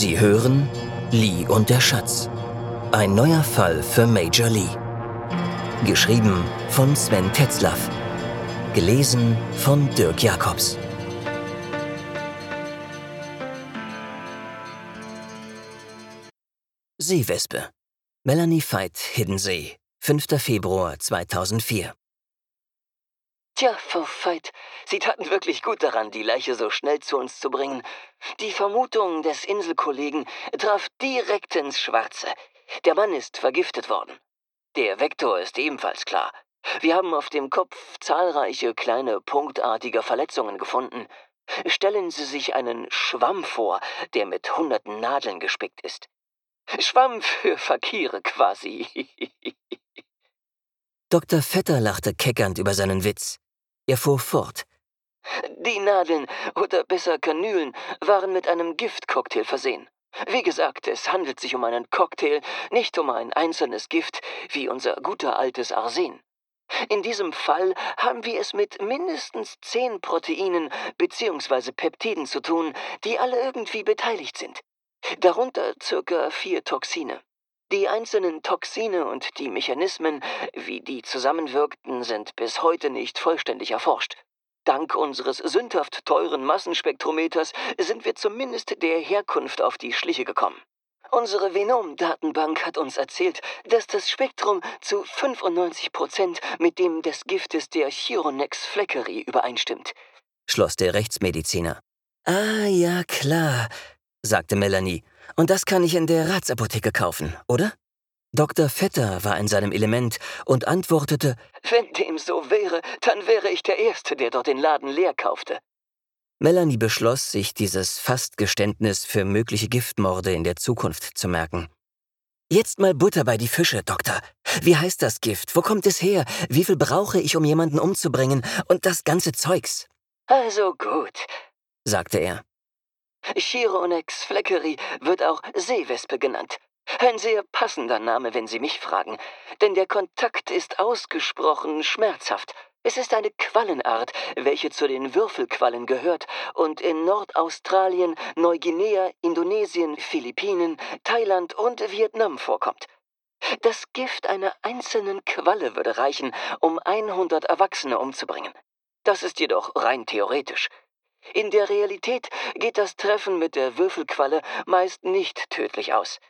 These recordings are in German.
Sie hören Lee und der Schatz. Ein neuer Fall für Major Lee. Geschrieben von Sven Tetzlaff. Gelesen von Dirk Jacobs. Seewespe. Melanie Veit, Hiddensee. 5. Februar 2004. Tja, Veit, Sie taten wirklich gut daran, die Leiche so schnell zu uns zu bringen. Die Vermutung des Inselkollegen traf direkt ins Schwarze. Der Mann ist vergiftet worden. Der Vektor ist ebenfalls klar. Wir haben auf dem Kopf zahlreiche kleine punktartige Verletzungen gefunden. Stellen Sie sich einen Schwamm vor, der mit hunderten Nadeln gespickt ist. Schwamm für Fakire quasi. Dr. Vetter lachte keckernd über seinen Witz. Er fuhr fort. Die Nadeln, oder besser Kanülen, waren mit einem Giftcocktail versehen. Wie gesagt, es handelt sich um einen Cocktail, nicht um ein einzelnes Gift wie unser guter altes Arsen. In diesem Fall haben wir es mit mindestens zehn Proteinen bzw. Peptiden zu tun, die alle irgendwie beteiligt sind. Darunter circa vier Toxine. Die einzelnen Toxine und die Mechanismen, wie die zusammenwirkten, sind bis heute nicht vollständig erforscht. Dank unseres sündhaft teuren Massenspektrometers sind wir zumindest der Herkunft auf die Schliche gekommen. Unsere Venom-Datenbank hat uns erzählt, dass das Spektrum zu 95 Prozent mit dem des Giftes der Chironex fleckeri übereinstimmt, schloss der Rechtsmediziner. Ah, ja, klar, sagte Melanie und das kann ich in der Ratsapotheke kaufen, oder? Dr. Vetter war in seinem Element und antwortete, Wenn dem so wäre, dann wäre ich der Erste, der dort den Laden leer kaufte. Melanie beschloss, sich dieses Fastgeständnis für mögliche Giftmorde in der Zukunft zu merken. Jetzt mal Butter bei die Fische, Doktor. Wie heißt das Gift? Wo kommt es her? Wie viel brauche ich, um jemanden umzubringen? Und das ganze Zeugs. Also gut, sagte er. Chironex fleckeri wird auch Seewespe genannt. Ein sehr passender Name, wenn Sie mich fragen, denn der Kontakt ist ausgesprochen schmerzhaft. Es ist eine Quallenart, welche zu den Würfelquallen gehört und in Nordaustralien, Neuguinea, Indonesien, Philippinen, Thailand und Vietnam vorkommt. Das Gift einer einzelnen Qualle würde reichen, um 100 Erwachsene umzubringen. Das ist jedoch rein theoretisch. In der Realität geht das Treffen mit der Würfelqualle meist nicht tödlich aus.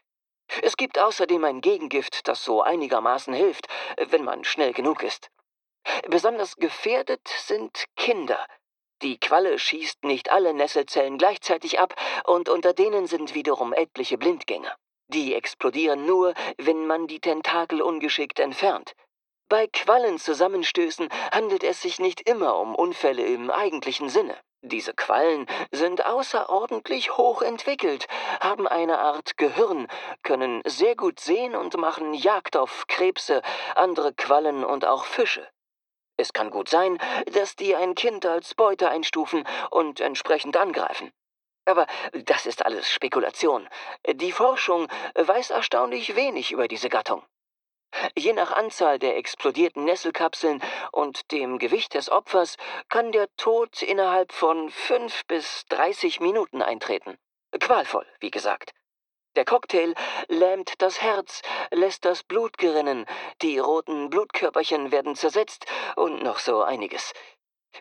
Es gibt außerdem ein Gegengift, das so einigermaßen hilft, wenn man schnell genug ist. Besonders gefährdet sind Kinder. Die Qualle schießt nicht alle Nesselzellen gleichzeitig ab und unter denen sind wiederum etliche Blindgänger. Die explodieren nur, wenn man die Tentakel ungeschickt entfernt. Bei Quallenzusammenstößen handelt es sich nicht immer um Unfälle im eigentlichen Sinne. Diese Quallen sind außerordentlich hoch entwickelt, haben eine Art Gehirn, können sehr gut sehen und machen Jagd auf Krebse, andere Quallen und auch Fische. Es kann gut sein, dass die ein Kind als Beute einstufen und entsprechend angreifen. Aber das ist alles Spekulation. Die Forschung weiß erstaunlich wenig über diese Gattung. Je nach Anzahl der explodierten Nesselkapseln und dem Gewicht des Opfers kann der Tod innerhalb von fünf bis dreißig Minuten eintreten. Qualvoll, wie gesagt. Der Cocktail lähmt das Herz, lässt das Blut gerinnen, die roten Blutkörperchen werden zersetzt und noch so einiges.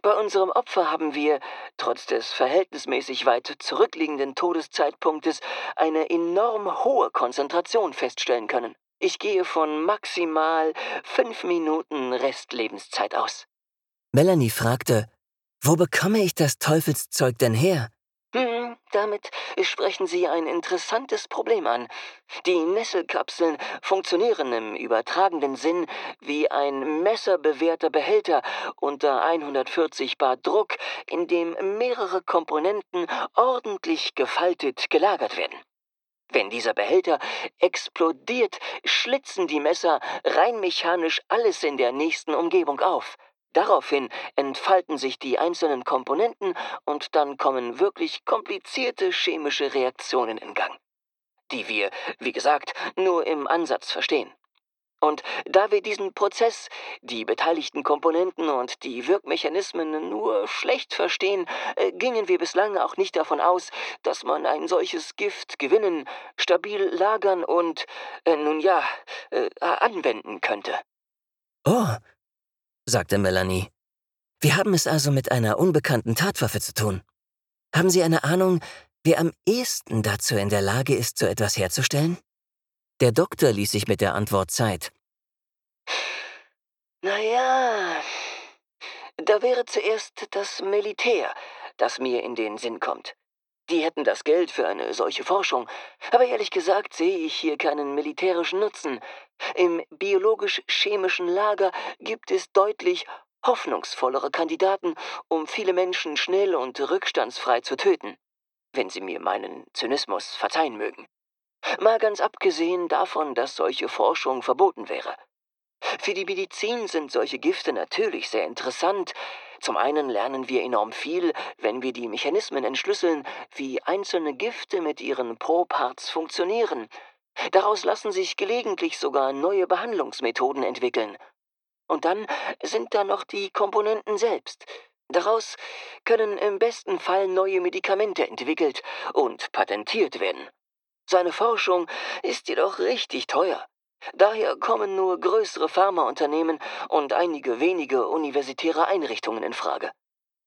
Bei unserem Opfer haben wir, trotz des verhältnismäßig weit zurückliegenden Todeszeitpunktes, eine enorm hohe Konzentration feststellen können. Ich gehe von maximal fünf Minuten Restlebenszeit aus. Melanie fragte, wo bekomme ich das Teufelszeug denn her? Hm, damit sprechen Sie ein interessantes Problem an. Die Nesselkapseln funktionieren im übertragenen Sinn wie ein messerbewehrter Behälter unter 140 Bar Druck, in dem mehrere Komponenten ordentlich gefaltet gelagert werden. Wenn dieser Behälter explodiert, schlitzen die Messer rein mechanisch alles in der nächsten Umgebung auf. Daraufhin entfalten sich die einzelnen Komponenten und dann kommen wirklich komplizierte chemische Reaktionen in Gang, die wir, wie gesagt, nur im Ansatz verstehen. Und da wir diesen Prozess, die beteiligten Komponenten und die Wirkmechanismen nur schlecht verstehen, äh, gingen wir bislang auch nicht davon aus, dass man ein solches Gift gewinnen, stabil lagern und, äh, nun ja, äh, anwenden könnte. Oh, sagte Melanie. Wir haben es also mit einer unbekannten Tatwaffe zu tun. Haben Sie eine Ahnung, wer am ehesten dazu in der Lage ist, so etwas herzustellen? Der Doktor ließ sich mit der Antwort Zeit. Naja, da wäre zuerst das Militär, das mir in den Sinn kommt. Die hätten das Geld für eine solche Forschung, aber ehrlich gesagt sehe ich hier keinen militärischen Nutzen. Im biologisch-chemischen Lager gibt es deutlich hoffnungsvollere Kandidaten, um viele Menschen schnell und rückstandsfrei zu töten, wenn Sie mir meinen Zynismus verzeihen mögen. Mal ganz abgesehen davon, dass solche Forschung verboten wäre. Für die Medizin sind solche Gifte natürlich sehr interessant. Zum einen lernen wir enorm viel, wenn wir die Mechanismen entschlüsseln, wie einzelne Gifte mit ihren Pro-Parts funktionieren. Daraus lassen sich gelegentlich sogar neue Behandlungsmethoden entwickeln. Und dann sind da noch die Komponenten selbst. Daraus können im besten Fall neue Medikamente entwickelt und patentiert werden. Seine Forschung ist jedoch richtig teuer. Daher kommen nur größere Pharmaunternehmen und einige wenige universitäre Einrichtungen in Frage.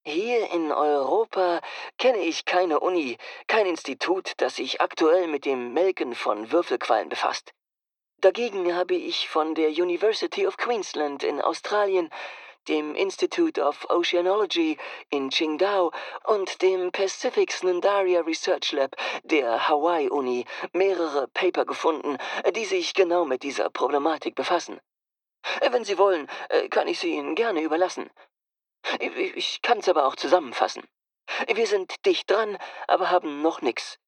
Hier in Europa kenne ich keine Uni, kein Institut, das sich aktuell mit dem Melken von Würfelquallen befasst. Dagegen habe ich von der University of Queensland in Australien dem Institute of Oceanology in Qingdao und dem Pacific Snundaria Research Lab der Hawaii-Uni mehrere Paper gefunden, die sich genau mit dieser Problematik befassen. Wenn Sie wollen, kann ich sie Ihnen gerne überlassen. Ich kann es aber auch zusammenfassen. Wir sind dicht dran, aber haben noch nichts.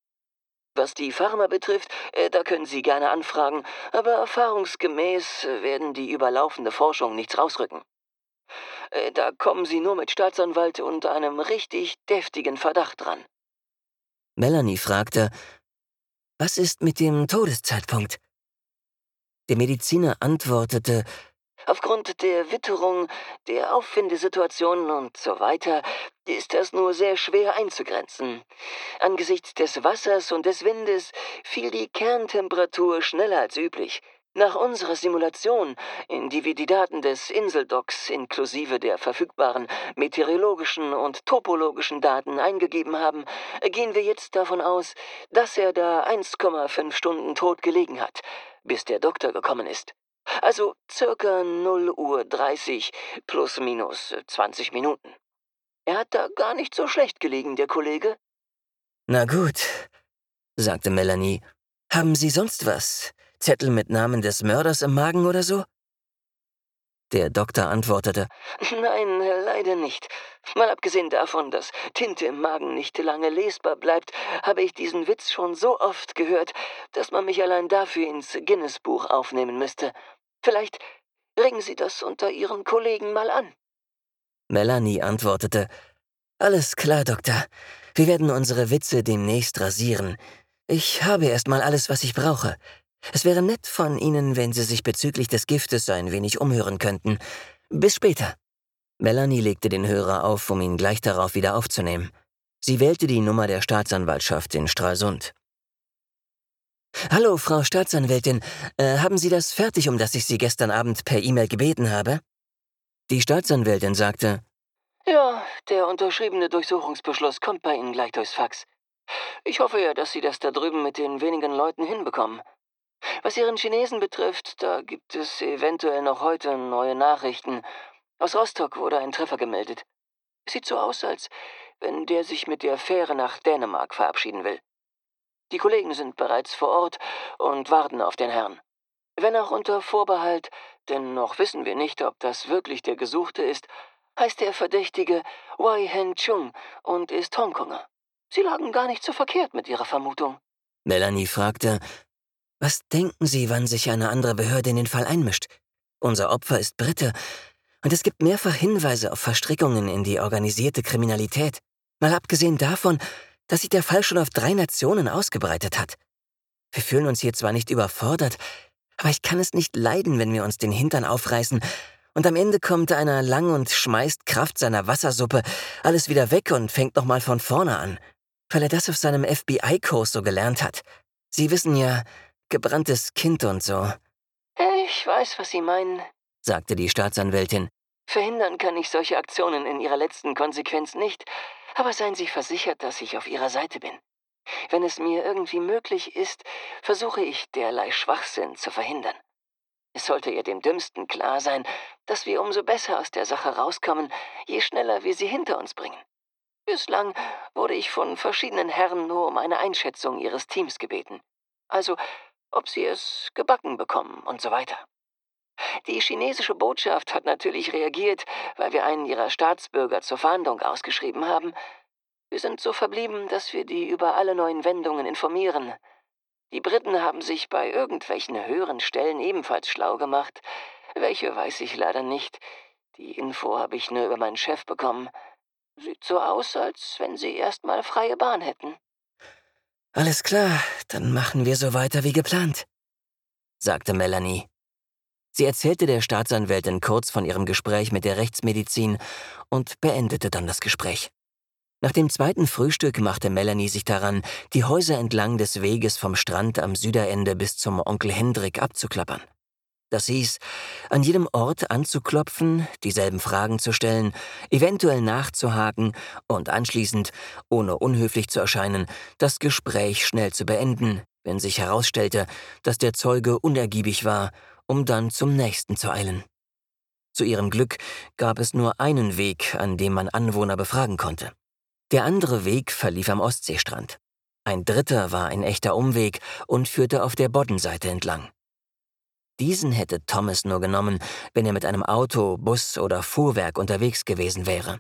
Was die Pharma betrifft, da können Sie gerne anfragen, aber erfahrungsgemäß werden die überlaufende Forschung nichts rausrücken. Äh, da kommen Sie nur mit Staatsanwalt und einem richtig deftigen Verdacht dran. Melanie fragte, was ist mit dem Todeszeitpunkt? Der Mediziner antwortete, Aufgrund der Witterung, der Auffindesituation und so weiter ist das nur sehr schwer einzugrenzen. Angesichts des Wassers und des Windes fiel die Kerntemperatur schneller als üblich. Nach unserer Simulation, in die wir die Daten des Inseldocs inklusive der verfügbaren meteorologischen und topologischen Daten eingegeben haben, gehen wir jetzt davon aus, dass er da 1,5 Stunden tot gelegen hat, bis der Doktor gekommen ist. Also circa 0 Uhr 30 plus minus 20 Minuten. Er hat da gar nicht so schlecht gelegen, der Kollege. Na gut, sagte Melanie. Haben Sie sonst was? Zettel mit Namen des Mörders im Magen oder so? Der Doktor antwortete, Nein, leider nicht. Mal abgesehen davon, dass Tinte im Magen nicht lange lesbar bleibt, habe ich diesen Witz schon so oft gehört, dass man mich allein dafür ins Guinness-Buch aufnehmen müsste. Vielleicht regen Sie das unter Ihren Kollegen mal an. Melanie antwortete, Alles klar, Doktor. Wir werden unsere Witze demnächst rasieren. Ich habe erst mal alles, was ich brauche. Es wäre nett von Ihnen, wenn Sie sich bezüglich des Giftes ein wenig umhören könnten. Bis später. Melanie legte den Hörer auf, um ihn gleich darauf wieder aufzunehmen. Sie wählte die Nummer der Staatsanwaltschaft in Stralsund. Hallo, Frau Staatsanwältin. Äh, haben Sie das fertig, um das ich Sie gestern Abend per E-Mail gebeten habe? Die Staatsanwältin sagte, Ja, der unterschriebene Durchsuchungsbeschluss kommt bei Ihnen gleich durchs Fax. Ich hoffe ja, dass Sie das da drüben mit den wenigen Leuten hinbekommen. Was Ihren Chinesen betrifft, da gibt es eventuell noch heute neue Nachrichten. Aus Rostock wurde ein Treffer gemeldet. Sieht so aus, als wenn der sich mit der Fähre nach Dänemark verabschieden will. Die Kollegen sind bereits vor Ort und warten auf den Herrn. Wenn auch unter Vorbehalt, denn noch wissen wir nicht, ob das wirklich der Gesuchte ist, heißt der Verdächtige Wei Hen Chung und ist Hongkonger. Sie lagen gar nicht so verkehrt mit ihrer Vermutung. Melanie fragte, was denken Sie, wann sich eine andere Behörde in den Fall einmischt? Unser Opfer ist Brite, und es gibt mehrfach Hinweise auf Verstrickungen in die organisierte Kriminalität. Mal abgesehen davon, dass sich der Fall schon auf drei Nationen ausgebreitet hat. Wir fühlen uns hier zwar nicht überfordert, Aber ich kann es nicht leiden, wenn wir uns den Hintern aufreißen und am Ende kommt einer lang und schmeißt Kraft seiner Wassersuppe alles wieder weg und fängt nochmal von vorne an, weil er das auf seinem FBI-Kurs so gelernt hat. Sie wissen ja, gebranntes Kind und so. Ich weiß, was Sie meinen, sagte die Staatsanwältin. Verhindern kann ich solche Aktionen in ihrer letzten Konsequenz nicht, aber seien Sie versichert, dass ich auf Ihrer Seite bin. Wenn es mir irgendwie möglich ist, versuche ich derlei Schwachsinn zu verhindern. Es sollte ihr dem Dümmsten klar sein, dass wir umso besser aus der Sache rauskommen, je schneller wir sie hinter uns bringen. Bislang wurde ich von verschiedenen Herren nur um eine Einschätzung ihres Teams gebeten. Also, ob sie es gebacken bekommen und so weiter. Die chinesische Botschaft hat natürlich reagiert, weil wir einen ihrer Staatsbürger zur Fahndung ausgeschrieben haben. Wir sind so verblieben, dass wir die über alle neuen Wendungen informieren. Die Briten haben sich bei irgendwelchen höheren Stellen ebenfalls schlau gemacht. Welche weiß ich leider nicht. Die Info habe ich nur über meinen Chef bekommen. Sieht so aus, als wenn sie erstmal freie Bahn hätten. Alles klar, dann machen wir so weiter wie geplant, sagte Melanie. Sie erzählte der Staatsanwältin kurz von ihrem Gespräch mit der Rechtsmedizin und beendete dann das Gespräch. Nach dem zweiten Frühstück machte Melanie sich daran, die Häuser entlang des Weges vom Strand am Süderende bis zum Onkel Hendrik abzuklappern. Das hieß, an jedem Ort anzuklopfen, dieselben Fragen zu stellen, eventuell nachzuhaken und anschließend, ohne unhöflich zu erscheinen, das Gespräch schnell zu beenden, wenn sich herausstellte, dass der Zeuge unergiebig war, um dann zum nächsten zu eilen. Zu ihrem Glück gab es nur einen Weg, an dem man Anwohner befragen konnte. Der andere Weg verlief am Ostseestrand. Ein dritter war ein echter Umweg und führte auf der Boddenseite entlang. Diesen hätte Thomas nur genommen, wenn er mit einem Auto, Bus oder Fuhrwerk unterwegs gewesen wäre.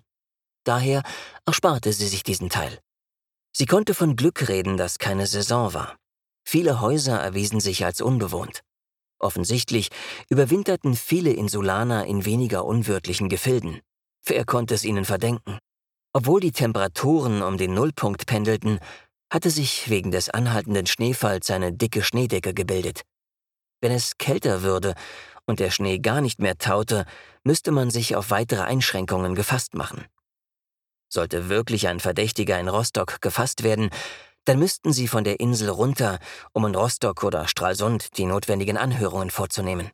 Daher ersparte sie sich diesen Teil. Sie konnte von Glück reden, dass keine Saison war. Viele Häuser erwiesen sich als unbewohnt. Offensichtlich überwinterten viele Insulaner in weniger unwirtlichen Gefilden. Wer konnte es ihnen verdenken? Obwohl die Temperaturen um den Nullpunkt pendelten, hatte sich wegen des anhaltenden Schneefalls eine dicke Schneedecke gebildet. Wenn es kälter würde und der Schnee gar nicht mehr taute, müsste man sich auf weitere Einschränkungen gefasst machen. Sollte wirklich ein Verdächtiger in Rostock gefasst werden, dann müssten sie von der Insel runter, um in Rostock oder Stralsund die notwendigen Anhörungen vorzunehmen.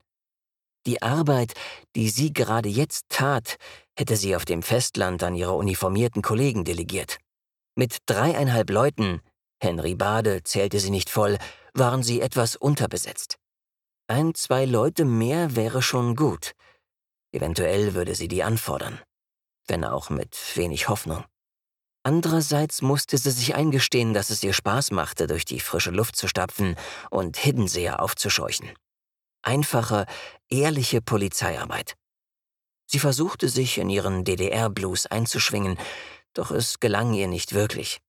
Die Arbeit, die sie gerade jetzt tat, hätte sie auf dem Festland an ihre uniformierten Kollegen delegiert. Mit dreieinhalb Leuten, Henry Bade zählte sie nicht voll, waren sie etwas unterbesetzt. Ein, zwei Leute mehr wäre schon gut. Eventuell würde sie die anfordern, wenn auch mit wenig Hoffnung. Andererseits musste sie sich eingestehen, dass es ihr Spaß machte, durch die frische Luft zu stapfen und Hiddenseher aufzuscheuchen. Einfache, ehrliche Polizeiarbeit. Sie versuchte sich in ihren DDR-Blues einzuschwingen, doch es gelang ihr nicht wirklich.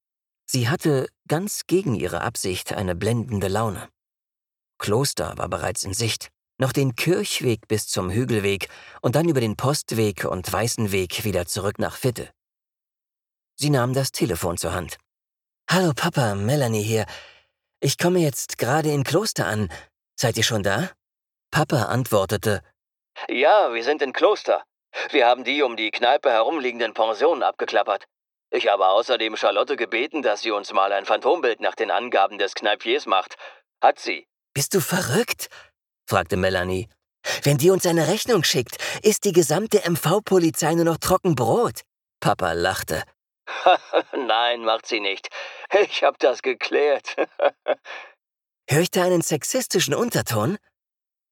Sie hatte, ganz gegen ihre Absicht, eine blendende Laune. Kloster war bereits in Sicht, noch den Kirchweg bis zum Hügelweg und dann über den Postweg und Weißenweg wieder zurück nach Fitte. Sie nahm das Telefon zur Hand. Hallo Papa, Melanie hier. Ich komme jetzt gerade in Kloster an. Seid ihr schon da? Papa antwortete, Ja, wir sind in Kloster. Wir haben die um die Kneipe herumliegenden Pensionen abgeklappert. Ich habe außerdem Charlotte gebeten, dass sie uns mal ein Phantombild nach den Angaben des Kneipiers macht. Hat sie. Bist du verrückt? fragte Melanie. Wenn die uns eine Rechnung schickt, ist die gesamte MV-Polizei nur noch Trockenbrot. Papa lachte. Nein, macht sie nicht. Ich hab das geklärt. Hör ich da einen sexistischen Unterton?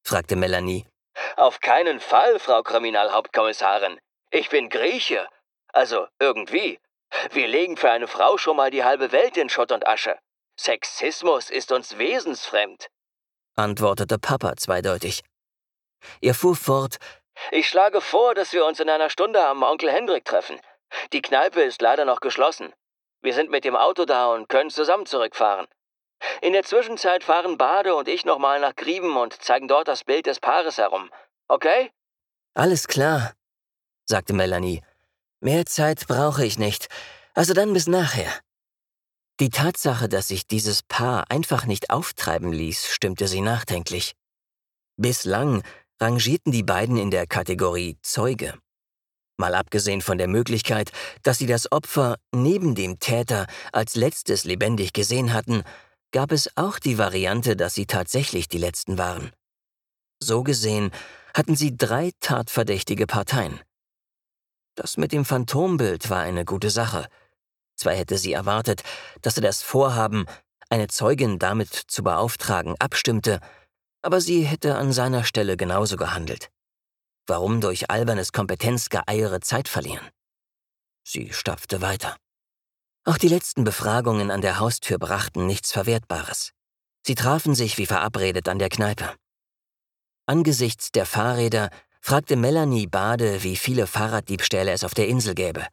fragte Melanie. Auf keinen Fall, Frau Kriminalhauptkommissarin. Ich bin Grieche. Also irgendwie. Wir legen für eine Frau schon mal die halbe Welt in Schutt und Asche. Sexismus ist uns wesensfremd, antwortete Papa zweideutig. Er fuhr fort. Ich schlage vor, dass wir uns in einer Stunde am Onkel Hendrik treffen. Die Kneipe ist leider noch geschlossen. Wir sind mit dem Auto da und können zusammen zurückfahren. In der Zwischenzeit fahren Bade und ich nochmal nach Grieben und zeigen dort das Bild des Paares herum. Okay? Alles klar, sagte Melanie. Mehr Zeit brauche ich nicht. Also dann bis nachher. Die Tatsache, dass sich dieses Paar einfach nicht auftreiben ließ, stimmte sie nachdenklich. Bislang rangierten die beiden in der Kategorie Zeuge. Mal abgesehen von der Möglichkeit, dass sie das Opfer neben dem Täter als letztes lebendig gesehen hatten, gab es auch die Variante, dass sie tatsächlich die Letzten waren. So gesehen hatten sie drei tatverdächtige Parteien. Das mit dem Phantombild war eine gute Sache. Zwar hätte sie erwartet, dass er das Vorhaben, eine Zeugin damit zu beauftragen, abstimmte, aber sie hätte an seiner Stelle genauso gehandelt. Warum durch albernes Kompetenzgeeiere Zeit verlieren? Sie stapfte weiter. Auch die letzten Befragungen an der Haustür brachten nichts Verwertbares. Sie trafen sich wie verabredet an der Kneipe. Angesichts der Fahrräder fragte Melanie Bade, wie viele Fahrraddiebstähle es auf der Insel gäbe,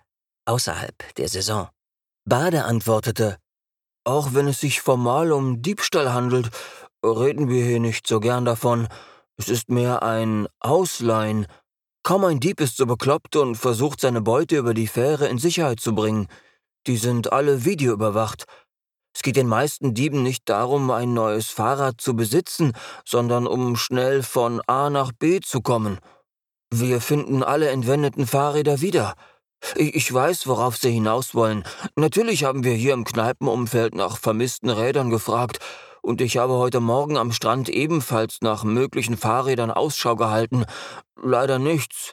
außerhalb der Saison. Bade antwortete, auch wenn es sich formal um Diebstahl handelt, reden wir hier nicht so gern davon, es ist mehr ein Ausleihen. Kaum ein Dieb ist so bekloppt und versucht seine Beute über die Fähre in Sicherheit zu bringen. Die sind alle videoüberwacht. Es geht den meisten Dieben nicht darum, ein neues Fahrrad zu besitzen, sondern um schnell von A nach B zu kommen. Wir finden alle entwendeten Fahrräder wieder. Ich weiß, worauf Sie hinaus wollen. Natürlich haben wir hier im Kneipenumfeld nach vermissten Rädern gefragt, und ich habe heute Morgen am Strand ebenfalls nach möglichen Fahrrädern Ausschau gehalten. Leider nichts.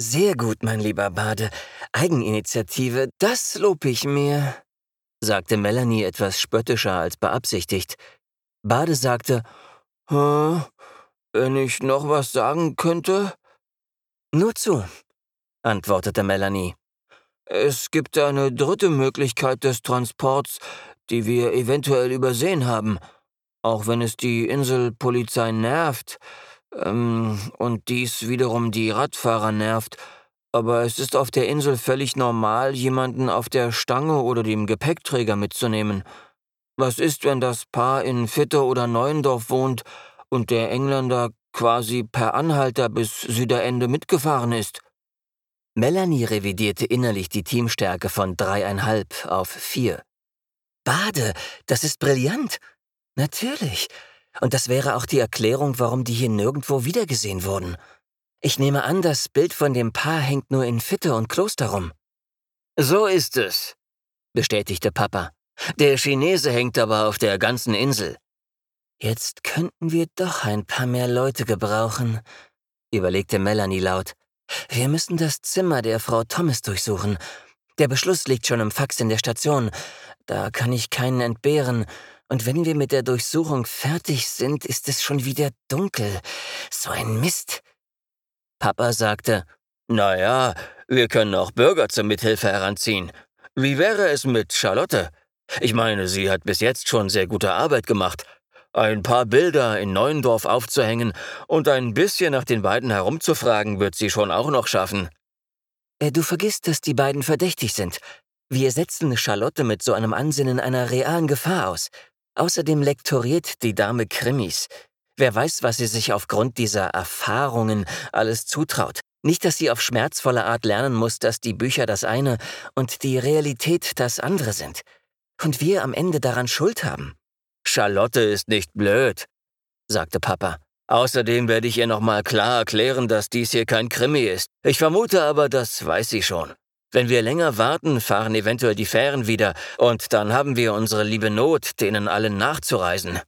Sehr gut, mein lieber Bade. Eigeninitiative, das lob ich mir, sagte Melanie etwas spöttischer als beabsichtigt. Bade sagte, Hä? Wenn ich noch was sagen könnte? Nur zu, antwortete Melanie. Es gibt eine dritte Möglichkeit des Transports, die wir eventuell übersehen haben auch wenn es die Inselpolizei nervt, ähm, und dies wiederum die Radfahrer nervt, aber es ist auf der Insel völlig normal, jemanden auf der Stange oder dem Gepäckträger mitzunehmen. Was ist, wenn das Paar in Fitter oder Neuendorf wohnt und der Engländer quasi per Anhalter bis Süderende mitgefahren ist? Melanie revidierte innerlich die Teamstärke von dreieinhalb auf vier. Bade, das ist brillant. Natürlich. Und das wäre auch die Erklärung, warum die hier nirgendwo wiedergesehen wurden. Ich nehme an, das Bild von dem Paar hängt nur in Fitte und Kloster rum. So ist es, bestätigte Papa. Der Chinese hängt aber auf der ganzen Insel. Jetzt könnten wir doch ein paar mehr Leute gebrauchen, überlegte Melanie laut. Wir müssen das Zimmer der Frau Thomas durchsuchen. Der Beschluss liegt schon im Fax in der Station. Da kann ich keinen entbehren. Und wenn wir mit der Durchsuchung fertig sind, ist es schon wieder dunkel. So ein Mist. Papa sagte, Na ja, wir können auch Bürger zur Mithilfe heranziehen. Wie wäre es mit Charlotte? Ich meine, sie hat bis jetzt schon sehr gute Arbeit gemacht. Ein paar Bilder in Neuendorf aufzuhängen und ein bisschen nach den beiden herumzufragen, wird sie schon auch noch schaffen. Äh, du vergisst, dass die beiden verdächtig sind. Wir setzen Charlotte mit so einem Ansinnen einer realen Gefahr aus. Außerdem lektoriert die Dame Krimis. Wer weiß, was sie sich aufgrund dieser Erfahrungen alles zutraut. Nicht, dass sie auf schmerzvolle Art lernen muss, dass die Bücher das eine und die Realität das andere sind. Und wir am Ende daran Schuld haben. Charlotte ist nicht blöd, sagte Papa. Außerdem werde ich ihr nochmal klar erklären, dass dies hier kein Krimi ist. Ich vermute aber, das weiß sie schon. Wenn wir länger warten, fahren eventuell die Fähren wieder, und dann haben wir unsere liebe Not, denen allen nachzureisen.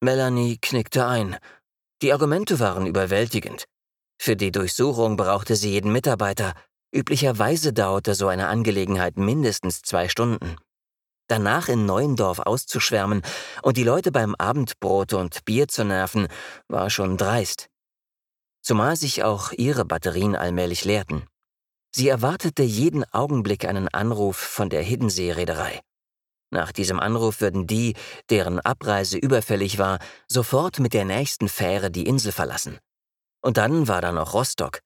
Melanie knickte ein. Die Argumente waren überwältigend. Für die Durchsuchung brauchte sie jeden Mitarbeiter. Üblicherweise dauerte so eine Angelegenheit mindestens zwei Stunden. Danach in Neuendorf auszuschwärmen und die Leute beim Abendbrot und Bier zu nerven, war schon dreist. Zumal sich auch ihre Batterien allmählich leerten. Sie erwartete jeden Augenblick einen Anruf von der Hiddensee-Reederei. Nach diesem Anruf würden die, deren Abreise überfällig war, sofort mit der nächsten Fähre die Insel verlassen. Und dann war da noch Rostock.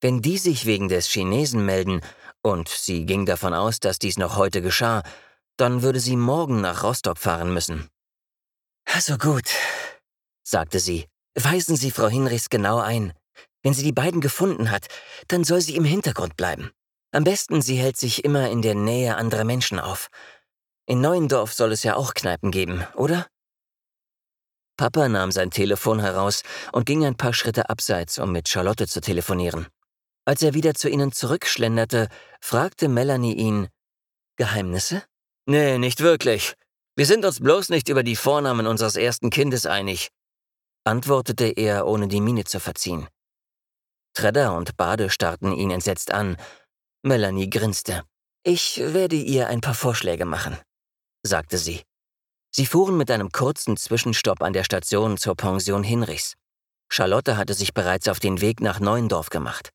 Wenn die sich wegen des Chinesen melden, und sie ging davon aus, dass dies noch heute geschah, dann würde sie morgen nach Rostock fahren müssen. Also gut, sagte sie, weisen Sie Frau Hinrichs genau ein. Wenn sie die beiden gefunden hat, dann soll sie im Hintergrund bleiben. Am besten, sie hält sich immer in der Nähe anderer Menschen auf. In Neuendorf soll es ja auch Kneipen geben, oder? Papa nahm sein Telefon heraus und ging ein paar Schritte abseits, um mit Charlotte zu telefonieren. Als er wieder zu ihnen zurückschlenderte, fragte Melanie ihn Geheimnisse? Nee, nicht wirklich. Wir sind uns bloß nicht über die Vornamen unseres ersten Kindes einig, antwortete er, ohne die Miene zu verziehen. Tredder und Bade starrten ihn entsetzt an. Melanie grinste. Ich werde ihr ein paar Vorschläge machen, sagte sie. Sie fuhren mit einem kurzen Zwischenstopp an der Station zur Pension Hinrichs. Charlotte hatte sich bereits auf den Weg nach Neuendorf gemacht.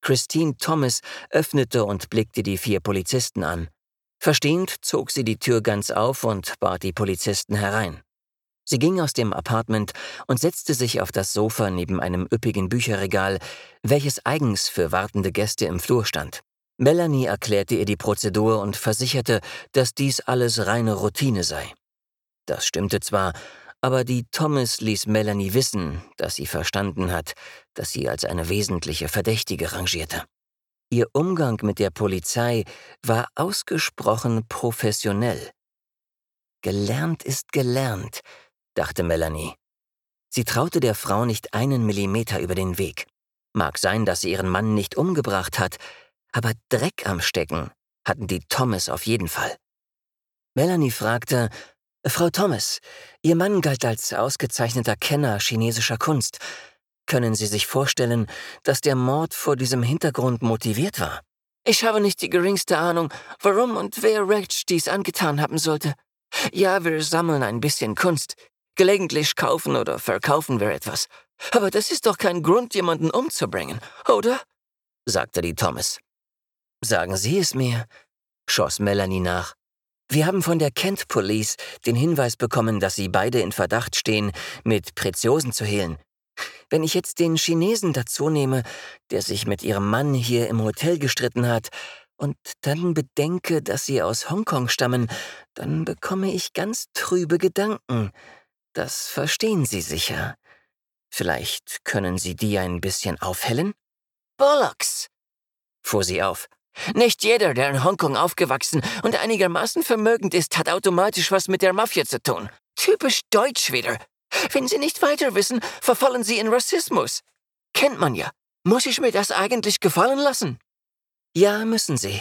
Christine Thomas öffnete und blickte die vier Polizisten an. Verstehend zog sie die Tür ganz auf und bat die Polizisten herein. Sie ging aus dem Apartment und setzte sich auf das Sofa neben einem üppigen Bücherregal, welches eigens für wartende Gäste im Flur stand. Melanie erklärte ihr die Prozedur und versicherte, dass dies alles reine Routine sei. Das stimmte zwar, aber die Thomas ließ Melanie wissen, dass sie verstanden hat, dass sie als eine wesentliche Verdächtige rangierte. Ihr Umgang mit der Polizei war ausgesprochen professionell. Gelernt ist gelernt, dachte Melanie. Sie traute der Frau nicht einen Millimeter über den Weg. Mag sein, dass sie ihren Mann nicht umgebracht hat, aber Dreck am Stecken hatten die Thomas auf jeden Fall. Melanie fragte, Frau Thomas, Ihr Mann galt als ausgezeichneter Kenner chinesischer Kunst. Können Sie sich vorstellen, dass der Mord vor diesem Hintergrund motiviert war? Ich habe nicht die geringste Ahnung, warum und wer Reg dies angetan haben sollte. Ja, wir sammeln ein bisschen Kunst. Gelegentlich kaufen oder verkaufen wir etwas. Aber das ist doch kein Grund, jemanden umzubringen, oder? sagte die Thomas. Sagen Sie es mir, schoss Melanie nach. Wir haben von der Kent Police den Hinweis bekommen, dass Sie beide in Verdacht stehen, mit Preziosen zu hehlen. Wenn ich jetzt den Chinesen dazu nehme, der sich mit ihrem Mann hier im Hotel gestritten hat, und dann bedenke, dass sie aus Hongkong stammen, dann bekomme ich ganz trübe Gedanken. Das verstehen Sie sicher. Vielleicht können Sie die ein bisschen aufhellen? Bollocks! fuhr sie auf. Nicht jeder, der in Hongkong aufgewachsen und einigermaßen vermögend ist, hat automatisch was mit der Mafia zu tun. Typisch deutsch wieder. Wenn Sie nicht weiter wissen, verfallen Sie in Rassismus. Kennt man ja. Muss ich mir das eigentlich gefallen lassen? Ja, müssen Sie,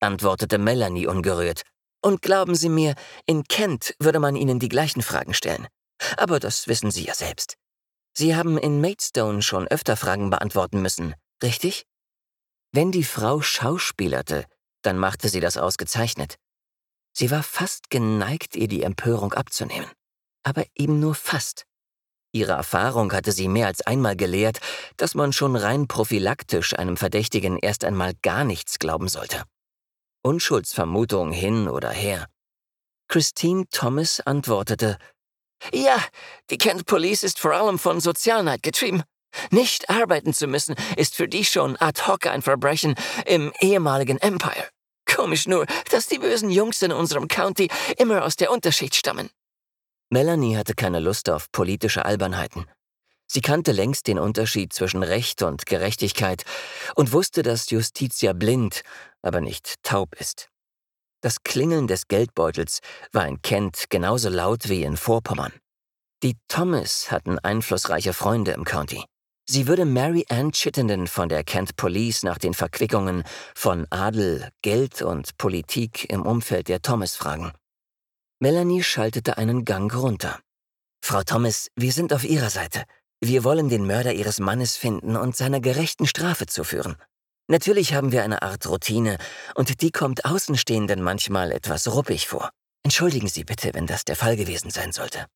antwortete Melanie ungerührt. Und glauben Sie mir, in Kent würde man Ihnen die gleichen Fragen stellen. Aber das wissen Sie ja selbst. Sie haben in Maidstone schon öfter Fragen beantworten müssen, richtig? Wenn die Frau schauspielerte, dann machte sie das ausgezeichnet. Sie war fast geneigt, ihr die Empörung abzunehmen aber eben nur fast. Ihre Erfahrung hatte sie mehr als einmal gelehrt, dass man schon rein prophylaktisch einem Verdächtigen erst einmal gar nichts glauben sollte. Unschuldsvermutung hin oder her. Christine Thomas antwortete, Ja, die Kent Police ist vor allem von Sozialneid getrieben. Nicht arbeiten zu müssen, ist für die schon ad hoc ein Verbrechen im ehemaligen Empire. Komisch nur, dass die bösen Jungs in unserem County immer aus der Unterschicht stammen. Melanie hatte keine Lust auf politische Albernheiten. Sie kannte längst den Unterschied zwischen Recht und Gerechtigkeit und wusste, dass Justitia blind, aber nicht taub ist. Das Klingeln des Geldbeutels war in Kent genauso laut wie in Vorpommern. Die Thomas hatten einflussreiche Freunde im County. Sie würde Mary Ann Chittenden von der Kent Police nach den Verquickungen von Adel, Geld und Politik im Umfeld der Thomas fragen. Melanie schaltete einen Gang runter. Frau Thomas, wir sind auf Ihrer Seite. Wir wollen den Mörder Ihres Mannes finden und seiner gerechten Strafe zuführen. Natürlich haben wir eine Art Routine, und die kommt Außenstehenden manchmal etwas ruppig vor. Entschuldigen Sie bitte, wenn das der Fall gewesen sein sollte.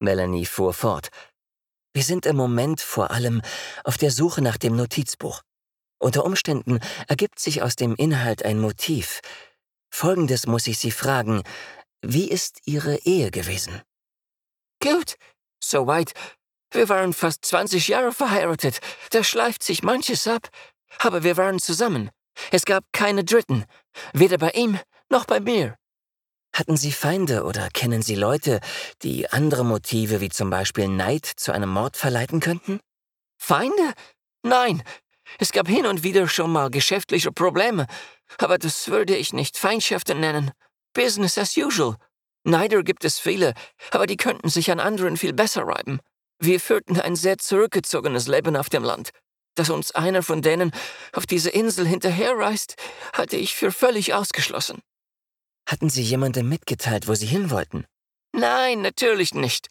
Melanie fuhr fort. Wir sind im Moment vor allem auf der Suche nach dem Notizbuch. Unter Umständen ergibt sich aus dem Inhalt ein Motiv, Folgendes muss ich Sie fragen. Wie ist Ihre Ehe gewesen? Gut, soweit. Wir waren fast 20 Jahre verheiratet. Da schleift sich manches ab. Aber wir waren zusammen. Es gab keine Dritten. Weder bei ihm noch bei mir. Hatten Sie Feinde oder kennen Sie Leute, die andere Motive wie zum Beispiel Neid zu einem Mord verleiten könnten? Feinde? Nein. Es gab hin und wieder schon mal geschäftliche Probleme, aber das würde ich nicht Feindschaften nennen. Business as usual. Neider gibt es viele, aber die könnten sich an anderen viel besser reiben. Wir führten ein sehr zurückgezogenes Leben auf dem Land. Dass uns einer von denen auf diese Insel hinterherreist, hatte ich für völlig ausgeschlossen. Hatten Sie jemandem mitgeteilt, wo Sie hin wollten? Nein, natürlich nicht.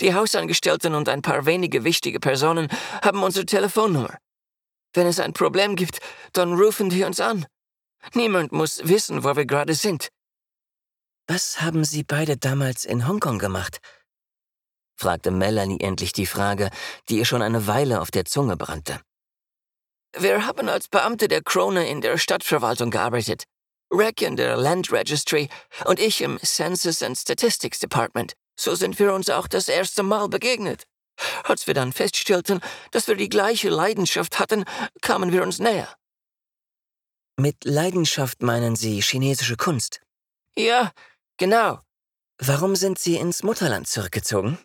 Die Hausangestellten und ein paar wenige wichtige Personen haben unsere Telefonnummer. Wenn es ein Problem gibt, dann rufen die uns an. Niemand muss wissen, wo wir gerade sind. Was haben Sie beide damals in Hongkong gemacht? fragte Melanie endlich die Frage, die ihr schon eine Weile auf der Zunge brannte. Wir haben als Beamte der Krone in der Stadtverwaltung gearbeitet. Rack in der Land Registry und ich im Census and Statistics Department. So sind wir uns auch das erste Mal begegnet. Als wir dann feststellten, dass wir die gleiche Leidenschaft hatten, kamen wir uns näher. Mit Leidenschaft meinen Sie chinesische Kunst? Ja, genau. Warum sind Sie ins Mutterland zurückgezogen?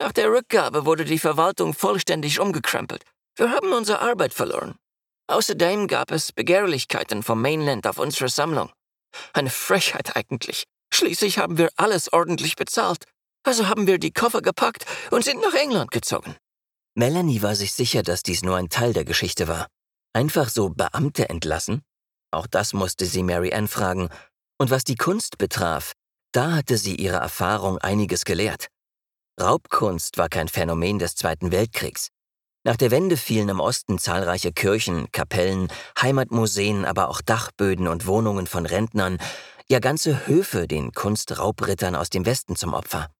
Nach der Rückgabe wurde die Verwaltung vollständig umgekrempelt. Wir haben unsere Arbeit verloren. Außerdem gab es Begehrlichkeiten vom Mainland auf unsere Sammlung. Eine Frechheit eigentlich. Schließlich haben wir alles ordentlich bezahlt. Also haben wir die Koffer gepackt und sind nach England gezogen. Melanie war sich sicher, dass dies nur ein Teil der Geschichte war. Einfach so Beamte entlassen? Auch das musste sie Mary Ann fragen. Und was die Kunst betraf, da hatte sie ihre Erfahrung einiges gelehrt. Raubkunst war kein Phänomen des Zweiten Weltkriegs. Nach der Wende fielen im Osten zahlreiche Kirchen, Kapellen, Heimatmuseen, aber auch Dachböden und Wohnungen von Rentnern, ja ganze Höfe den Kunstraubrittern aus dem Westen zum Opfer.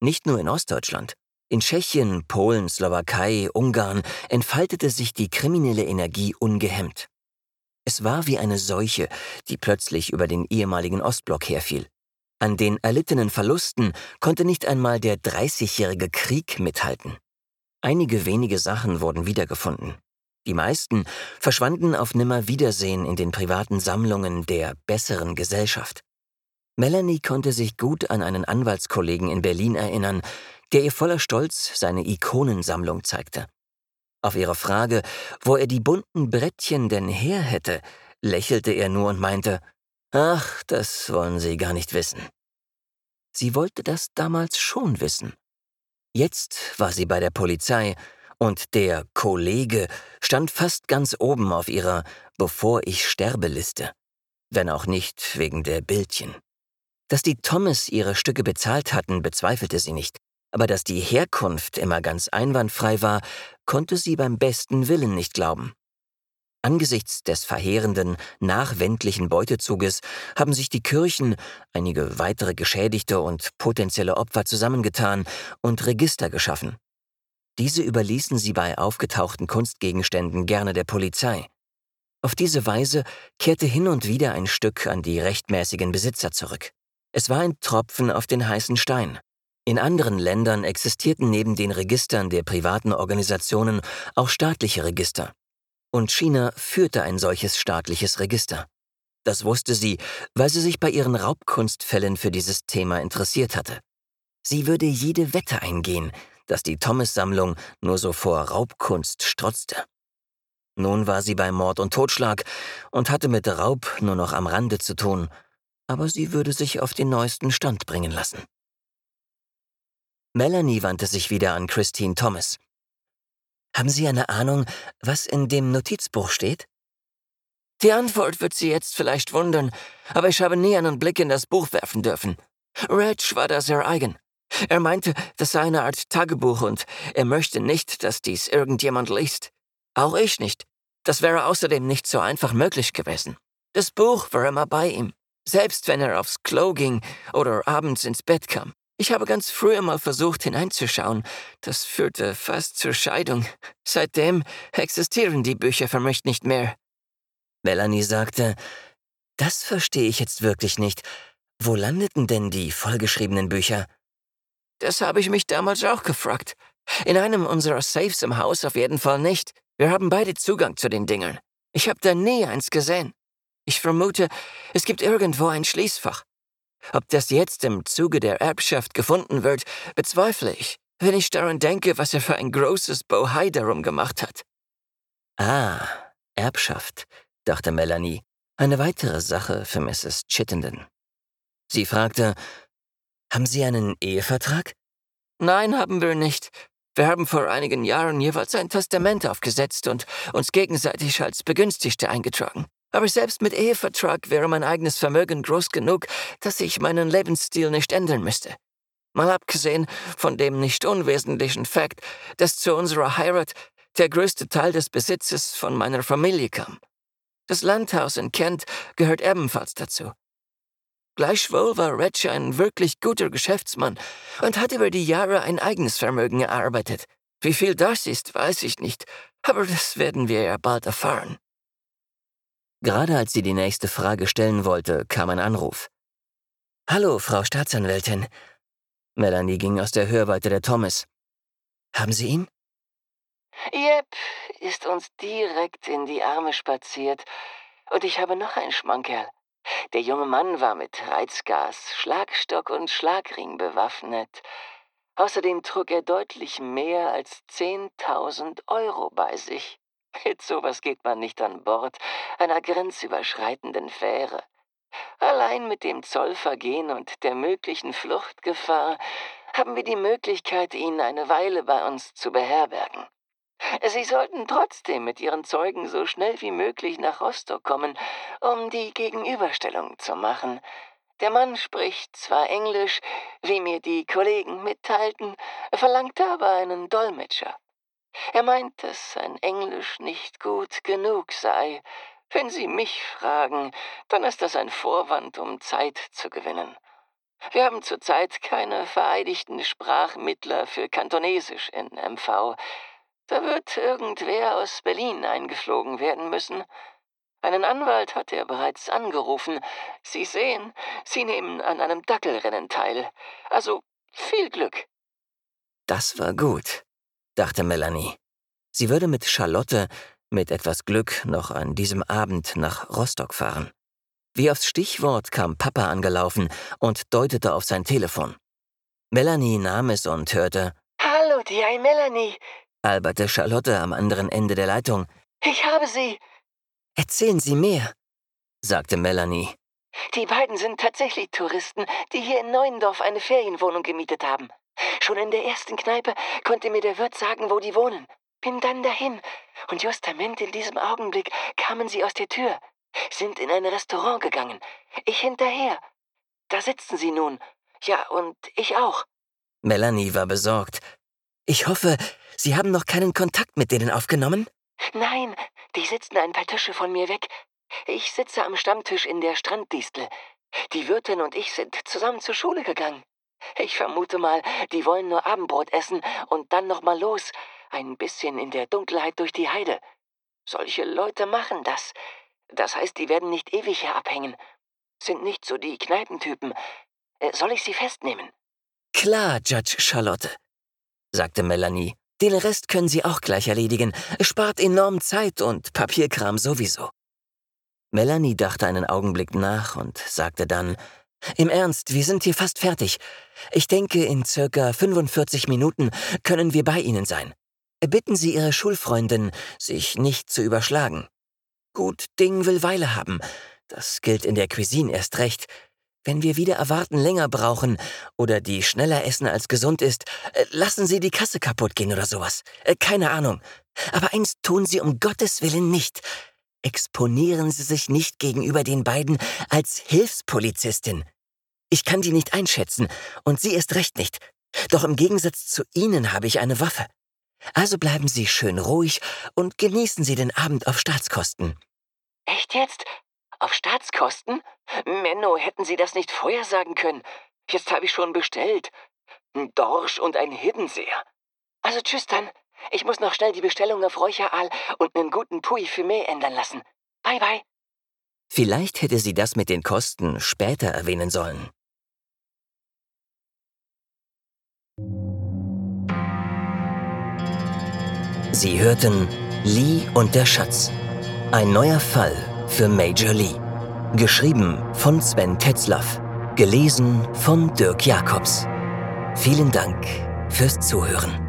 Nicht nur in Ostdeutschland. In Tschechien, Polen, Slowakei, Ungarn entfaltete sich die kriminelle Energie ungehemmt. Es war wie eine Seuche, die plötzlich über den ehemaligen Ostblock herfiel. An den erlittenen Verlusten konnte nicht einmal der Dreißigjährige Krieg mithalten. Einige wenige Sachen wurden wiedergefunden. Die meisten verschwanden auf Nimmerwiedersehen in den privaten Sammlungen der besseren Gesellschaft. Melanie konnte sich gut an einen Anwaltskollegen in Berlin erinnern, der ihr voller Stolz seine Ikonensammlung zeigte. Auf ihre Frage, wo er die bunten Brettchen denn her hätte, lächelte er nur und meinte, Ach, das wollen Sie gar nicht wissen. Sie wollte das damals schon wissen. Jetzt war sie bei der Polizei und der Kollege stand fast ganz oben auf ihrer Bevor ich sterbe Liste, wenn auch nicht wegen der Bildchen. Dass die Thomas ihre Stücke bezahlt hatten, bezweifelte sie nicht, aber dass die Herkunft immer ganz einwandfrei war, konnte sie beim besten Willen nicht glauben. Angesichts des verheerenden, nachwendlichen Beutezuges haben sich die Kirchen, einige weitere Geschädigte und potenzielle Opfer zusammengetan und Register geschaffen. Diese überließen sie bei aufgetauchten Kunstgegenständen gerne der Polizei. Auf diese Weise kehrte hin und wieder ein Stück an die rechtmäßigen Besitzer zurück. Es war ein Tropfen auf den heißen Stein. In anderen Ländern existierten neben den Registern der privaten Organisationen auch staatliche Register. Und China führte ein solches staatliches Register. Das wusste sie, weil sie sich bei ihren Raubkunstfällen für dieses Thema interessiert hatte. Sie würde jede Wette eingehen, dass die Thomas-Sammlung nur so vor Raubkunst strotzte. Nun war sie bei Mord und Totschlag und hatte mit Raub nur noch am Rande zu tun, aber sie würde sich auf den neuesten Stand bringen lassen. Melanie wandte sich wieder an Christine Thomas. Haben Sie eine Ahnung, was in dem Notizbuch steht? Die Antwort wird Sie jetzt vielleicht wundern, aber ich habe nie einen Blick in das Buch werfen dürfen. Reg war da sehr eigen. Er meinte, das sei eine Art Tagebuch und er möchte nicht, dass dies irgendjemand liest. Auch ich nicht. Das wäre außerdem nicht so einfach möglich gewesen. Das Buch war immer bei ihm, selbst wenn er aufs Klo ging oder abends ins Bett kam. Ich habe ganz früher mal versucht hineinzuschauen. Das führte fast zur Scheidung. Seitdem existieren die Bücher für mich nicht mehr. Melanie sagte, das verstehe ich jetzt wirklich nicht. Wo landeten denn die vollgeschriebenen Bücher? Das habe ich mich damals auch gefragt. In einem unserer Safes im Haus auf jeden Fall nicht. Wir haben beide Zugang zu den Dingern. Ich habe da nie eins gesehen. Ich vermute, es gibt irgendwo ein Schließfach. Ob das jetzt im Zuge der Erbschaft gefunden wird, bezweifle ich, wenn ich daran denke, was er für ein großes Bohai darum gemacht hat. Ah, Erbschaft, dachte Melanie. Eine weitere Sache für Mrs. Chittenden. Sie fragte, Haben Sie einen Ehevertrag? Nein, haben wir nicht. Wir haben vor einigen Jahren jeweils ein Testament aufgesetzt und uns gegenseitig als Begünstigte eingetragen. Aber selbst mit Ehevertrag wäre mein eigenes Vermögen groß genug, dass ich meinen Lebensstil nicht ändern müsste. Mal abgesehen von dem nicht unwesentlichen Fakt, dass zu unserer Heirat der größte Teil des Besitzes von meiner Familie kam. Das Landhaus in Kent gehört ebenfalls dazu. Gleichwohl war Retsch ein wirklich guter Geschäftsmann und hat über die Jahre ein eigenes Vermögen erarbeitet. Wie viel das ist, weiß ich nicht, aber das werden wir ja bald erfahren. Gerade als sie die nächste Frage stellen wollte, kam ein Anruf. Hallo, Frau Staatsanwältin. Melanie ging aus der Hörweite der Thomas. Haben Sie ihn? Jep, ist uns direkt in die Arme spaziert. Und ich habe noch einen Schmankerl. Der junge Mann war mit Reizgas, Schlagstock und Schlagring bewaffnet. Außerdem trug er deutlich mehr als 10.000 Euro bei sich. Mit sowas geht man nicht an Bord einer grenzüberschreitenden Fähre. Allein mit dem Zollvergehen und der möglichen Fluchtgefahr haben wir die Möglichkeit, ihn eine Weile bei uns zu beherbergen. Sie sollten trotzdem mit Ihren Zeugen so schnell wie möglich nach Rostock kommen, um die Gegenüberstellung zu machen. Der Mann spricht zwar Englisch, wie mir die Kollegen mitteilten, verlangte aber einen Dolmetscher. Er meint, dass sein Englisch nicht gut genug sei. Wenn Sie mich fragen, dann ist das ein Vorwand, um Zeit zu gewinnen. Wir haben zurzeit keine vereidigten Sprachmittler für Kantonesisch in MV. Da wird irgendwer aus Berlin eingeflogen werden müssen. Einen Anwalt hat er bereits angerufen. Sie sehen, Sie nehmen an einem Dackelrennen teil. Also viel Glück. Das war gut, dachte Melanie. Sie würde mit Charlotte, mit etwas Glück, noch an diesem Abend nach Rostock fahren. Wie aufs Stichwort kam Papa angelaufen und deutete auf sein Telefon. Melanie nahm es und hörte Hallo, die Melanie alberte Charlotte am anderen Ende der Leitung. Ich habe sie. Erzählen Sie mehr, sagte Melanie. Die beiden sind tatsächlich Touristen, die hier in Neuendorf eine Ferienwohnung gemietet haben. Schon in der ersten Kneipe konnte mir der Wirt sagen, wo die wohnen. Bin dann dahin, und justament in diesem Augenblick kamen sie aus der Tür, sind in ein Restaurant gegangen. Ich hinterher. Da sitzen sie nun. Ja, und ich auch. Melanie war besorgt. Ich hoffe, Sie haben noch keinen Kontakt mit denen aufgenommen? Nein, die sitzen ein paar Tische von mir weg. Ich sitze am Stammtisch in der Stranddistel. Die Wirtin und ich sind zusammen zur Schule gegangen. Ich vermute mal, die wollen nur Abendbrot essen und dann noch mal los, ein bisschen in der Dunkelheit durch die Heide. Solche Leute machen das. Das heißt, die werden nicht ewig hier abhängen. Sind nicht so die Kneipentypen. Äh, soll ich sie festnehmen? Klar, Judge Charlotte, sagte Melanie. Den Rest können Sie auch gleich erledigen. Es spart enorm Zeit und Papierkram sowieso. Melanie dachte einen Augenblick nach und sagte dann, im Ernst, wir sind hier fast fertig. Ich denke, in circa 45 Minuten können wir bei Ihnen sein. Bitten Sie Ihre Schulfreundin, sich nicht zu überschlagen. Gut Ding will Weile haben. Das gilt in der Cuisine erst recht. Wenn wir wieder erwarten länger brauchen oder die schneller essen als gesund ist, äh, lassen Sie die Kasse kaputt gehen oder sowas. Äh, keine Ahnung. Aber eins tun Sie um Gottes Willen nicht. Exponieren Sie sich nicht gegenüber den beiden als Hilfspolizistin. Ich kann die nicht einschätzen und Sie erst recht nicht. Doch im Gegensatz zu Ihnen habe ich eine Waffe. Also bleiben Sie schön ruhig und genießen Sie den Abend auf Staatskosten. Echt jetzt? Auf Staatskosten? Menno, hätten Sie das nicht vorher sagen können? Jetzt habe ich schon bestellt. Ein Dorsch und ein Hiddenseer. Also tschüss dann. Ich muss noch schnell die Bestellung auf Räucheraal und einen guten Pui Fumé ändern lassen. Bye, bye. Vielleicht hätte sie das mit den Kosten später erwähnen sollen. Sie hörten Lee und der Schatz. Ein neuer Fall für Major Lee. Geschrieben von Sven Tetzlaff. Gelesen von Dirk Jacobs. Vielen Dank fürs Zuhören.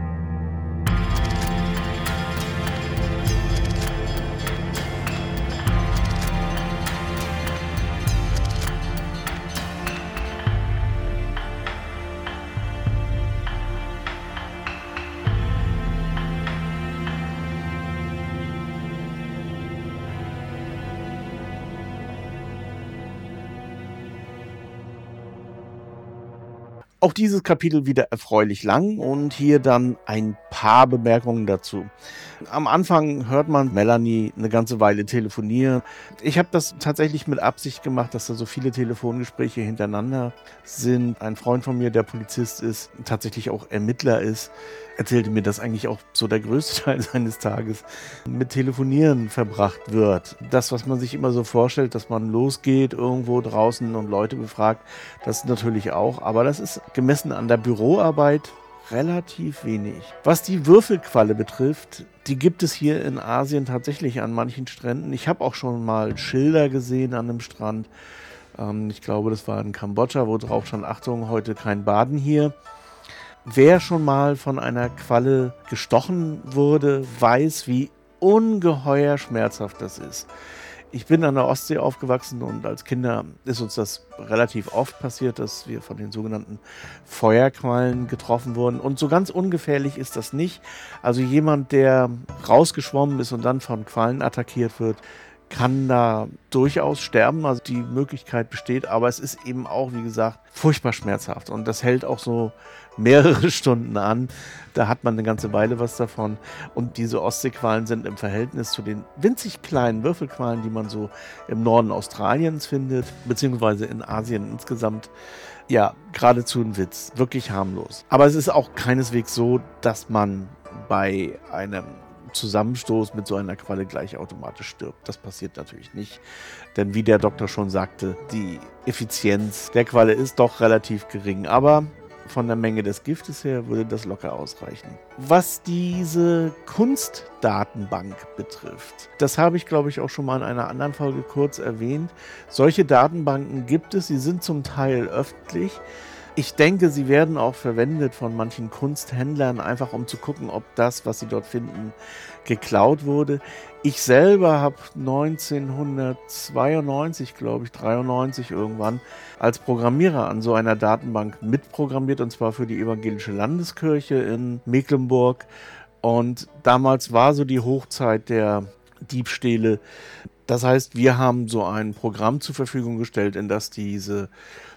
Auch dieses Kapitel wieder erfreulich lang und hier dann ein paar Bemerkungen dazu. Am Anfang hört man Melanie eine ganze Weile telefonieren. Ich habe das tatsächlich mit Absicht gemacht, dass da so viele Telefongespräche hintereinander sind. Ein Freund von mir, der Polizist ist, tatsächlich auch Ermittler ist, erzählte mir, dass eigentlich auch so der größte Teil seines Tages mit Telefonieren verbracht wird. Das, was man sich immer so vorstellt, dass man losgeht irgendwo draußen und Leute befragt, das natürlich auch. Aber das ist gemessen an der Büroarbeit relativ wenig. Was die Würfelqualle betrifft, die gibt es hier in Asien tatsächlich an manchen Stränden. Ich habe auch schon mal Schilder gesehen an einem Strand. Ähm, ich glaube, das war in Kambodscha, wo drauf stand, Achtung, heute kein Baden hier. Wer schon mal von einer Qualle gestochen wurde, weiß, wie ungeheuer schmerzhaft das ist. Ich bin an der Ostsee aufgewachsen und als Kinder ist uns das relativ oft passiert, dass wir von den sogenannten Feuerquallen getroffen wurden. Und so ganz ungefährlich ist das nicht. Also jemand, der rausgeschwommen ist und dann von Quallen attackiert wird, kann da durchaus sterben. Also die Möglichkeit besteht, aber es ist eben auch, wie gesagt, furchtbar schmerzhaft. Und das hält auch so mehrere Stunden an. Da hat man eine ganze Weile was davon. Und diese Ostseequalen sind im Verhältnis zu den winzig kleinen Würfelqualen, die man so im Norden Australiens findet, beziehungsweise in Asien insgesamt, ja, geradezu ein Witz. Wirklich harmlos. Aber es ist auch keineswegs so, dass man bei einem Zusammenstoß mit so einer Qualle gleich automatisch stirbt. Das passiert natürlich nicht. Denn wie der Doktor schon sagte, die Effizienz der Qualle ist doch relativ gering. Aber von der Menge des Giftes her würde das locker ausreichen. Was diese Kunstdatenbank betrifft, das habe ich glaube ich auch schon mal in einer anderen Folge kurz erwähnt. Solche Datenbanken gibt es, sie sind zum Teil öffentlich. Ich denke, sie werden auch verwendet von manchen Kunsthändlern, einfach um zu gucken, ob das, was sie dort finden, geklaut wurde. Ich selber habe 1992, glaube ich, 93 irgendwann, als Programmierer an so einer Datenbank mitprogrammiert, und zwar für die Evangelische Landeskirche in Mecklenburg. Und damals war so die Hochzeit der Diebstähle. Das heißt, wir haben so ein Programm zur Verfügung gestellt, in das diese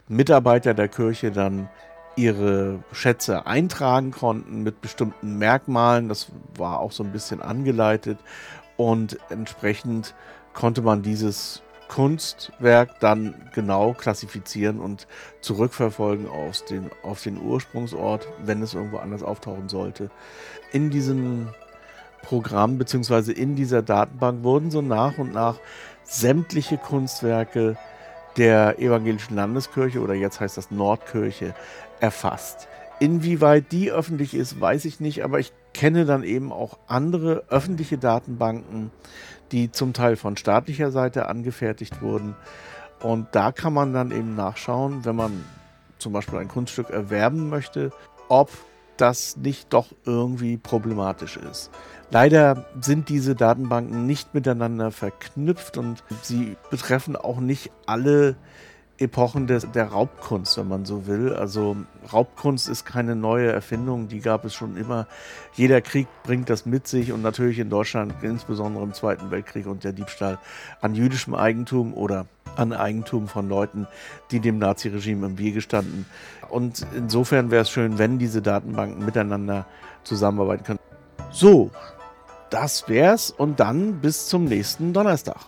Mitarbeiter der Kirche dann ihre Schätze eintragen konnten mit bestimmten Merkmalen. Das war auch so ein bisschen angeleitet und entsprechend konnte man dieses Kunstwerk dann genau klassifizieren und zurückverfolgen auf den, auf den Ursprungsort, wenn es irgendwo anders auftauchen sollte. In diesem Programm bzw. in dieser Datenbank wurden so nach und nach sämtliche Kunstwerke der evangelischen Landeskirche oder jetzt heißt das Nordkirche erfasst. Inwieweit die öffentlich ist, weiß ich nicht, aber ich kenne dann eben auch andere öffentliche Datenbanken, die zum Teil von staatlicher Seite angefertigt wurden. Und da kann man dann eben nachschauen, wenn man zum Beispiel ein Kunststück erwerben möchte, ob das nicht doch irgendwie problematisch ist. Leider sind diese Datenbanken nicht miteinander verknüpft und sie betreffen auch nicht alle Epochen des, der Raubkunst, wenn man so will. Also Raubkunst ist keine neue Erfindung, die gab es schon immer. Jeder Krieg bringt das mit sich und natürlich in Deutschland, insbesondere im Zweiten Weltkrieg und der Diebstahl an jüdischem Eigentum oder an Eigentum von Leuten, die dem Naziregime im Wege standen. Und insofern wäre es schön, wenn diese Datenbanken miteinander zusammenarbeiten können. So, das wär's und dann bis zum nächsten Donnerstag.